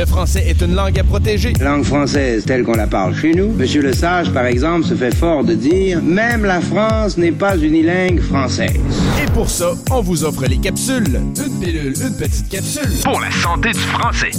Le français est une langue à protéger. Langue française telle qu'on la parle chez nous. Monsieur Le Sage, par exemple, se fait fort de dire même la France n'est pas unilingue française. Et pour ça, on vous offre les capsules. Une pilule, une petite capsule. Pour la santé du français.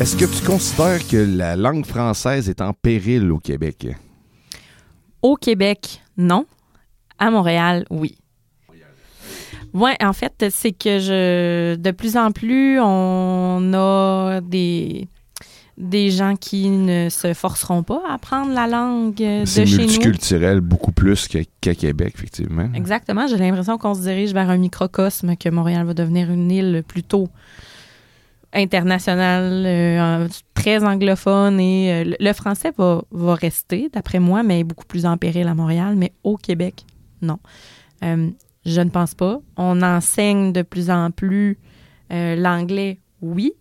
Est-ce que tu considères que la langue française est en péril au Québec? Au Québec, non. À Montréal, oui. Oui, en fait, c'est que je de plus en plus, on a des, des gens qui ne se forceront pas à apprendre la langue de C'est chez nous. multiculturel beaucoup plus qu'à Québec, effectivement. Exactement. J'ai l'impression qu'on se dirige vers un microcosme, que Montréal va devenir une île plutôt internationale, euh, très anglophone. Et euh, le- le français va, va rester, d'après moi, mais beaucoup plus en péril à Montréal. Mais au Québec, non. Euh, je ne pense pas. On enseigne de plus en plus euh, l'anglais, oui.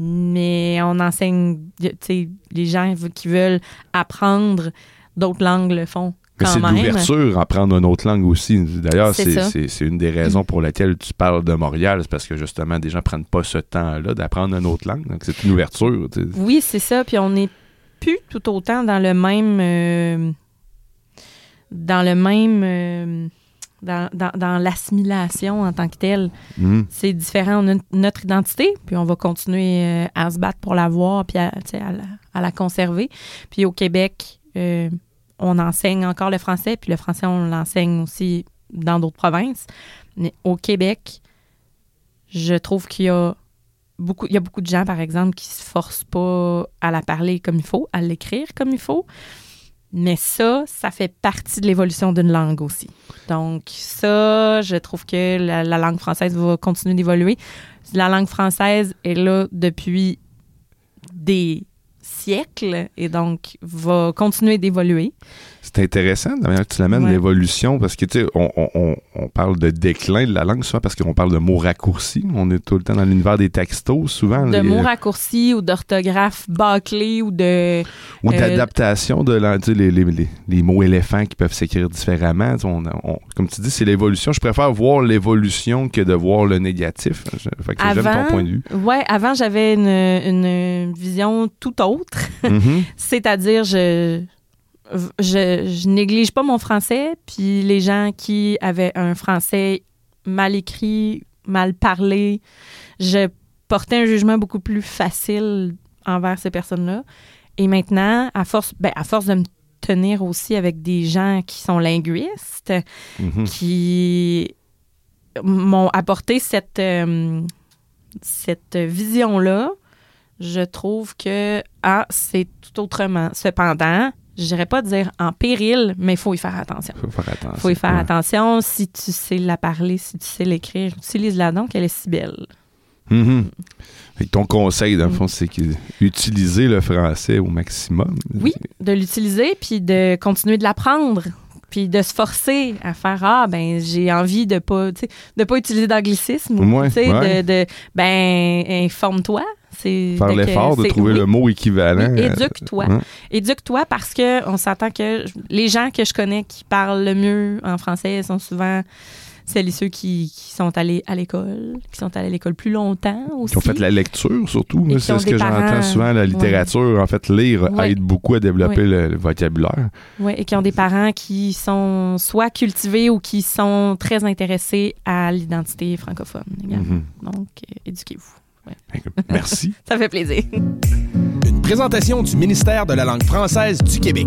Mais on enseigne, tu sais, les gens qui veulent apprendre d'autres langues le font Mais c'est l'ouverture à apprendre une autre langue aussi. D'ailleurs, C'est une des raisons pour lesquelles tu parles de Montréal. C'est parce que justement, des gens prennent pas ce temps-là d'apprendre une autre langue. Donc, c'est une ouverture. Oui, c'est ça. Puis on n'est plus tout autant dans le même. euh, dans le même. euh, dans dans- dans l'assimilation en tant que telle. Mhm. C'est différent. On a notre identité, puis on va continuer euh, à se battre pour l'avoir, puis à, à la, à la conserver. Puis au Québec, euh, on enseigne encore le français, puis le français, on l'enseigne aussi dans d'autres provinces. Mais au Québec, je trouve qu'il y a beaucoup, il y a beaucoup de gens, par exemple, qui se forcent pas à la parler comme il faut, à l'écrire comme il faut. Mais ça, ça fait partie de l'évolution d'une langue aussi. Donc, ça, je trouve que la, la langue française va continuer d'évoluer. La langue française est là depuis des siècles et donc va continuer d'évoluer. C'est intéressant, de la manière que tu l'amènes, Ouais. l'évolution, parce que, tu sais, on, on- parle de déclin de la langue souvent parce qu'on parle de mots raccourcis. On est tout le temps dans l'univers des textos, souvent. De les- mots raccourcis ou d'orthographe bâclée ou de... ou euh, d'adaptation de tu sais, les, les- les- mots éléphants qui peuvent s'écrire différemment. Tu sais, on- comme tu dis, c'est l'évolution. Je préfère voir l'évolution que de voir le négatif. Je- fait que J'aime ton point de vue. Ouais, avant, j'avais une, une vision tout autre. Mhm. C'est-à-dire, je, je, je néglige pas mon français, puis les gens qui avaient un français mal écrit, mal parlé, je portais un jugement beaucoup plus facile envers ces personnes-là. Et maintenant, à force, ben, à force de me tenir aussi avec des gens qui sont linguistes, Mhm. qui m'ont apporté cette, euh, cette vision-là, je trouve que ah, c'est tout autrement. Cependant, je dirais pas dire en péril, mais il faut y faire attention. Faut faire attention. Il faut y faire Ouais. attention. Si tu sais la parler, si tu sais l'écrire, utilise-la donc, elle est si belle. Mhm. Fait que ton conseil, dans le fond, c'est que utiliser le français au maximum. Oui, de l'utiliser, puis de continuer de l'apprendre, puis de se forcer à faire ah ben j'ai envie de pas de pas utiliser d'anglicisme ou Ouais, tu sais ouais. de, de ben informe-toi, c'est Faire l'effort de trouver oui, le mot équivalent. Oui, euh, éduque-toi. Éduque-toi parce que on s'entend que les gens que je connais qui parlent le mieux en français sont souvent celles et ceux qui, qui sont allés à l'école, qui sont allés à l'école plus longtemps aussi. Qui ont fait la lecture, surtout. C'est ont ce des que j'entends souvent. La littérature, en fait, lire Ouais. aide beaucoup à développer Ouais. le, le vocabulaire. Oui, et qui ont des parents qui sont soit cultivés ou qui sont très intéressés à l'identité francophone. Mhm. Donc, euh, éduquez-vous. Merci. Ça fait plaisir. Une présentation du ministère de la langue française du Québec.